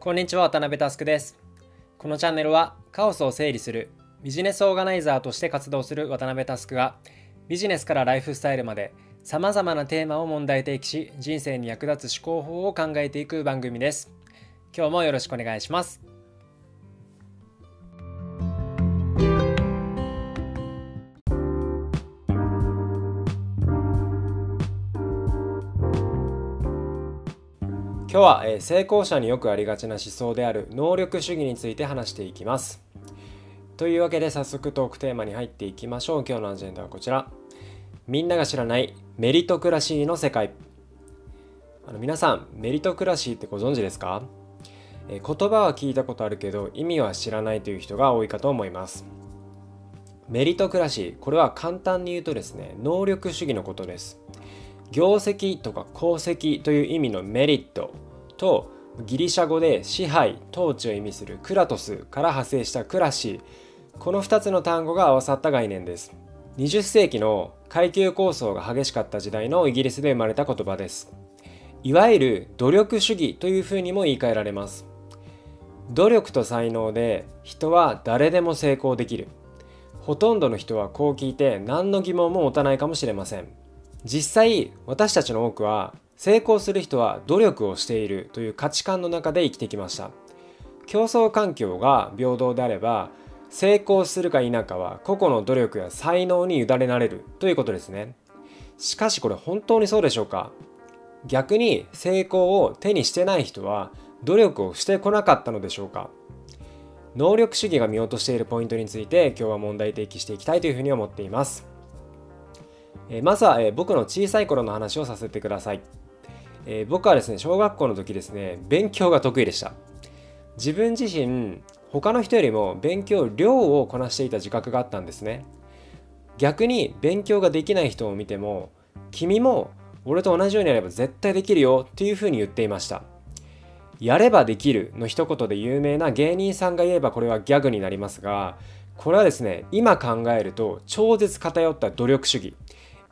こんにちは渡辺佑です。このチャンネルはカオスを整理するビジネスオーガナイザーとして活動する渡辺佑がビジネスからライフスタイルまでさまざまなテーマを問題提起し人生に役立つ思考法を考えていく番組です。今日もよろしくお願いします。今日は、え、成功者によくありがちな思想である能力主義について話していきます。というわけで早速トークテーマに入っていきましょう。今日のアジェンダはこちら。みんなが知らないメリトクラシーの世界。あの皆さん、メリトクラシーってご存知ですか、え、言葉は聞いたことあるけど意味は知らないという人が多いかと思います。メリトクラシー、これは簡単に言うとですね、能力主義のことです。業績とか功績という意味のメリットとギリシャ語で支配統治を意味するクラトスから派生したクラシー。この2つの単語が合わさった概念です。20世紀の階級構想が激しかった時代のイギリスで生まれた言葉です。いわゆる努力主義というふうにも言い換えられます。努力と才能で人は誰でも成功できる。ほとんどの人はこう聞いて何の疑問も持たないかもしれません。実際私たちの多くは成功する人は努力をしているという価値観の中で生きてきました。競争環境が平等であれば成功するか否かは個々の努力や才能に委ねられるということですね。しかしこれ本当にそうでしょうか？逆に成功を手にしてない人は努力をしてこなかったのでしょうか？能力主義が見落としているポイントについて今日は問題提起していきたいというふうに思っています。えまずは、え僕の小さい頃の話をさせてください、え僕はですね小学校の時ですね勉強が得意でした。自分自身他の人よりも勉強量をこなしていた自覚があったんですね。逆に勉強ができない人を見ても君も俺と同じようにやれば絶対できるよっていうふうに言っていました。やればできるの一言で有名な芸人さんが言えばこれはギャグになりますがこれはですね今考えると超絶偏った努力主義。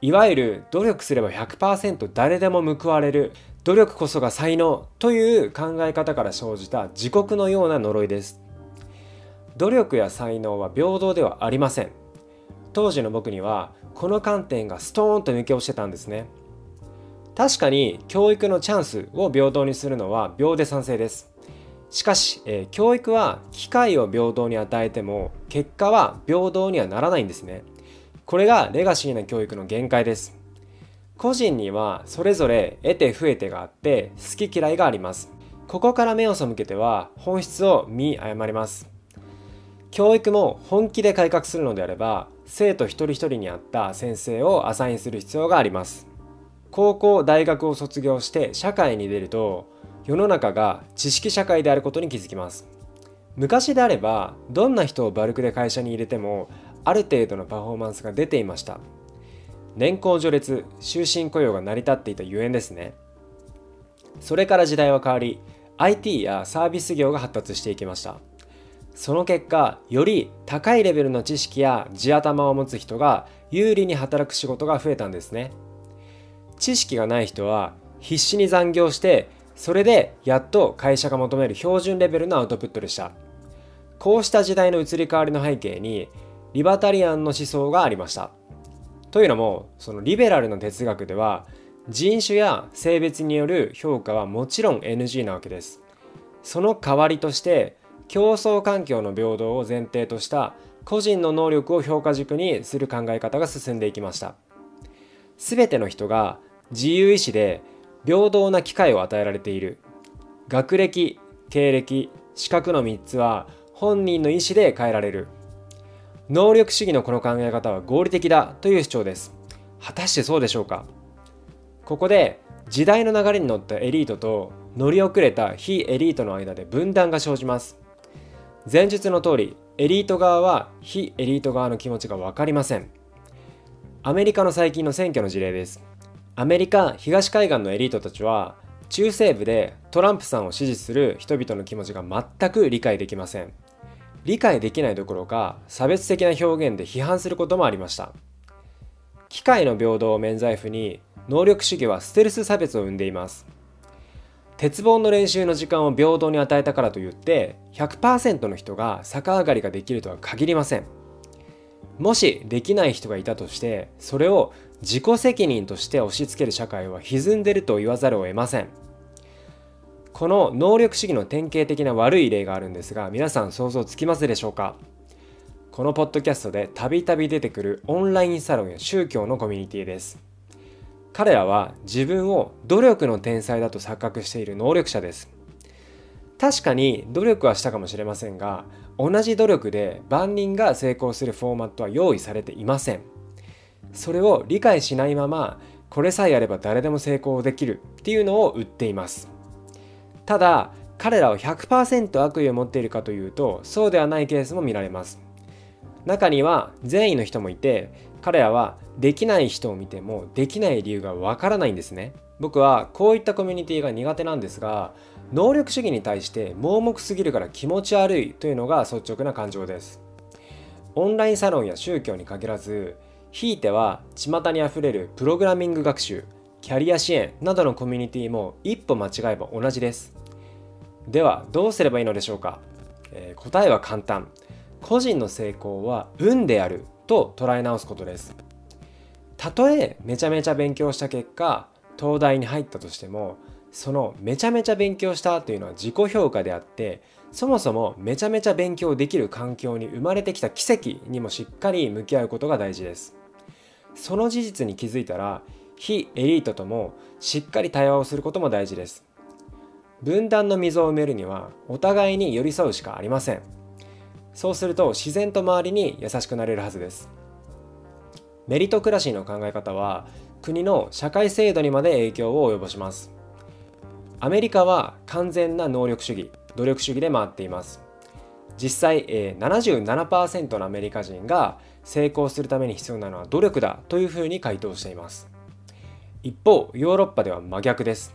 いわゆる努力すれば100%誰でも報われる努力こそが才能という考え方から生じた自国のような呪いです。努力や才能は平等ではありません。当時の僕にはこの観点がストーンと抜け落ちてたんですね。確かに教育のチャンスを平等にするのは秒で賛成です。しかし、えー、教育は機会を平等に与えても結果は平等にはならないんですね。これがレガシーな教育の限界です。個人にはそれぞれ得て増えてがあって好き嫌いがあります。ここから目を背けては本質を見誤ります。教育も本気で改革するのであれば生徒一人一人に合った先生をアサインする必要があります。高校大学を卒業して社会に出ると世の中が知識社会であることに気づきます。昔であればどんな人をバルクで会社に入れてもある程度のパフォーマンスが出ていました。年功序列終身雇用が成り立っていたゆえんですね。それから時代は変わり IT やサービス業が発達していきました。その結果より高いレベルの知識や地頭を持つ人が有利に働く仕事が増えたんですね。知識がない人は必死に残業してそれでやっと会社が求める標準レベルのアウトプットでした。こうした時代の移り変わりの背景にリバタリアンの思想がありました。というのもそのリベラルの哲学では人種や性別による評価はもちろん NG なわけです。その代わりとして競争環境の平等を前提とした個人の能力を評価軸にする考え方が進んでいきました。すべての人が自由意志で平等な機会を与えられている。学歴、経歴、資格の3つは本人の意思で変えられる。能力主義のこの考え方は合理的だという主張です。果たしてそうでしょうか？ここで時代の流れに乗ったエリートと乗り遅れた非エリートの間で分断が生じます。前述の通りエリート側は非エリート側の気持ちが分かりません。アメリカの最近の選挙の事例です。アメリカ東海岸のエリートたちは中西部でトランプさんを支持する人々の気持ちが全く理解できません。理解できないどころか差別的な表現で批判することもありました。機械の平等を免罪符に能力主義はステルス差別を生んでいます。鉄棒の練習の時間を平等に与えたからといって100%の人が逆上がりができるとは限りません。もしできない人がいたとしてそれを自己責任として押し付ける社会は歪んでると言わざるを得ません。この能力主義の典型的な悪い例があるんですが皆さん想像つきますでしょうか？このポッドキャストでたびたび出てくるオンラインサロンや宗教のコミュニティです。彼らは自分を努力の天才だと錯覚している能力者です。確かに努力はしたかもしれませんが同じ努力で万人が成功するフォーマットは用意されていません。それを理解しないままこれさえやれば誰でも成功できるっていうのを売っています。ただ彼らは100%悪意を持っているかというとそうではないケースも見られます。中には善意の人もいて彼らはできない人を見てもできない理由がわからないんですね。僕はこういったコミュニティが苦手なんですが能力主義に対して盲目すぎるから気持ち悪いというのが率直な感情です。オンラインサロンや宗教に限らずひいては巷にあふれるプログラミング学習キャリア支援などのコミュニティも一歩間違えば同じです。ではどうすればいいのでしょうか、えー、答えは簡単。個人の成功は運であると捉え直すことです。たとえめちゃめちゃ勉強した結果東大に入ったとしてもそのめちゃめちゃ勉強したというのは自己評価であってそもそもめちゃめちゃ勉強できる環境に生まれてきた奇跡にもしっかり向き合うことが大事です。その事実に気づいたら非エリートともしっかり対話をすることも大事です。分断の溝を埋めるにはお互いに寄り添うしかありません。そうすると自然と周りに優しくなれるはずです。メリトクラシーの考え方は国の社会制度にまで影響を及ぼします。アメリカは完全な能力主義努力主義で回っています。実際、え、77%のアメリカ人が成功するために必要なのは努力だというふうに回答しています。一方ヨーロッパでは真逆です。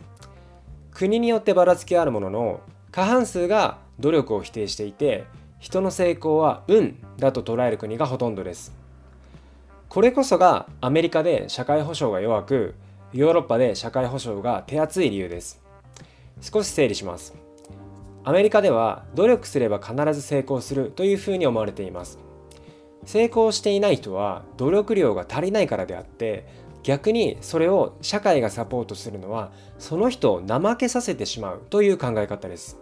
国によってばらつきあるものの過半数が努力を否定していて人の成功は運だと捉える国がほとんどです。これこそがアメリカで社会保障が弱くヨーロッパで社会保障が手厚い理由です。少し整理します。アメリカでは努力すれば必ず成功するというふうに思われています。成功していない人は努力量が足りないからであって逆にそれを社会がサポートするのはその人を怠けさせてしまうという考え方です。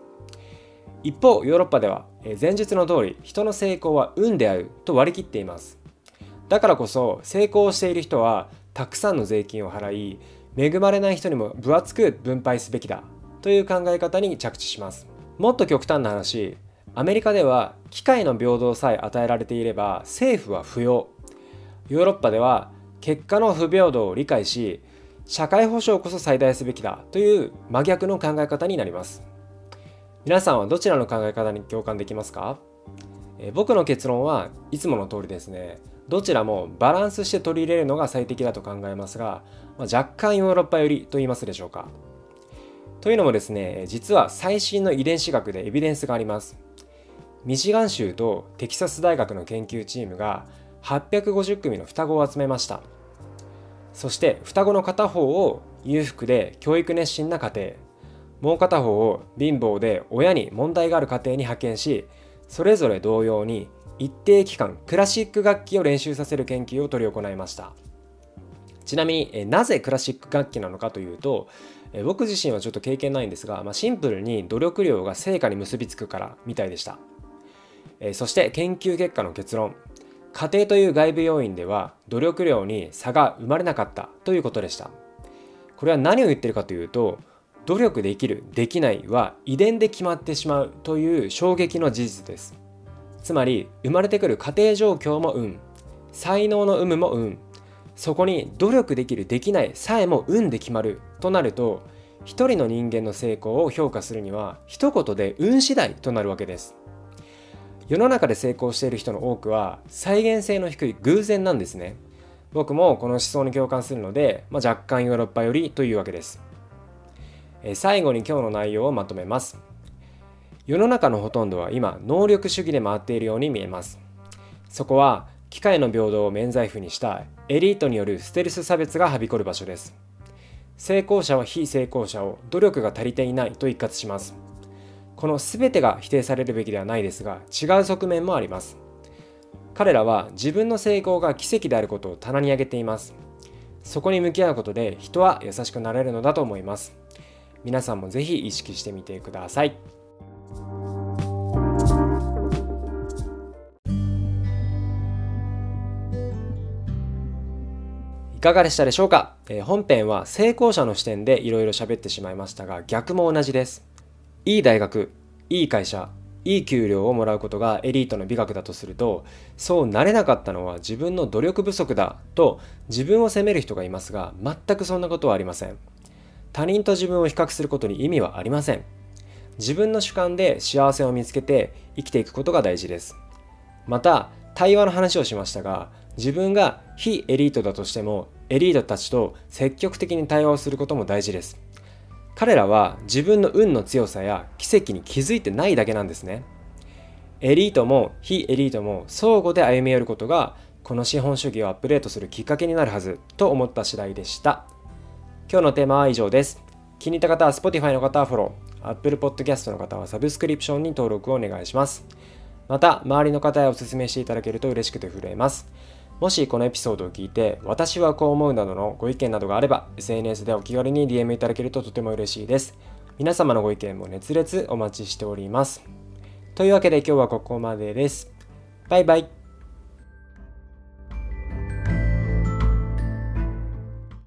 一方ヨーロッパでは前述の通り人の成功は運であると割り切っています。だからこそ成功している人はたくさんの税金を払い恵まれない人にも分厚く分配すべきだという考え方に着地します。もっと極端な話アメリカでは機会の平等さえ与えられていれば政府は不要。ヨーロッパでは結果の不平等を理解し社会保障こそ最大すべきだという真逆の考え方になります。皆さんはどちらの考え方に共感できますか？え僕の結論はいつもの通りですね。どちらもバランスして取り入れるのが最適だと考えますが、まあ、若干ヨーロッパ寄りと言いますでしょうか。というのもですね実は最新の遺伝子学でエビデンスがあります。ミシガン州とテキサス大学の研究チームが850組の双子を集めました。そして双子の片方を裕福で教育熱心な家庭。もう片方を貧乏で親に問題がある家庭に派遣しそれぞれ同様に一定期間クラシック楽器を練習させる研究を執り行いました。ちなみになぜクラシック楽器なのかというと僕自身はちょっと経験ないんですが、まあ、シンプルに努力量が成果に結びつくからみたいでした。そして研究結果の結論。家庭という外部要因では努力量に差が生まれなかったということでした。これは何を言ってるかというと努力できるできないは遺伝で決まってしまうという衝撃の事実です。つまり生まれてくる家庭状況も運。才能の有無も運。そこに努力できるできないさえも運で決まるとなると一人の人間の成功を評価するには一言で運次第となるわけです。世の中で成功している人の多くは再現性の低い偶然なんですね。僕もこの思想に共感するので、まあ、若干ヨーロッパ寄りというわけです。え最後に今日の内容をまとめます。世の中のほとんどは今能力主義で回っているように見えます。そこは機械の平等を免罪符にしたエリートによるステルス差別がはびこる場所です。成功者は非成功者を努力が足りていないと一括します。この全てが否定されるべきではないですが違う側面もあります。彼らは自分の成功が奇跡であることを棚に上げています。そこに向き合うことで人は優しくなれるのだと思います。皆さんもぜひ意識してみてください。いかがでしたでしょうか、えー、本編は成功者の視点でいろいろ喋ってしまいましたが逆も同じです。いい大学いい会社いい給料をもらうことがエリートの美学だとするとそうなれなかったのは自分の努力不足だと自分を責める人がいますが全くそんなことはありません。他人と自分を比較することに意味はありません。自分の主観で幸せを見つけて生きていくことが大事です。また対話の話をしましたが自分が非エリートだとしてもエリートたちと積極的に対話をすることも大事です。彼らは自分の運の強さや奇跡に気づいてないだけなんですね。エリートも非エリートも相互で歩み寄ることがこの資本主義をアップデートするきっかけになるはずと思った次第でした。今日のテーマは以上です。気に入った方は Spotify の方はフォロー。Apple Podcast の方はサブスクリプションに登録をお願いします。また周りの方へお勧めしていただけると嬉しくて震えます。もしこのエピソードを聞いて私はこう思うなどのご意見などがあれば SNS でお気軽に DM いただけるととても嬉しいです。皆様のご意見も熱烈お待ちしております。というわけで今日はここまでです。バイバイ。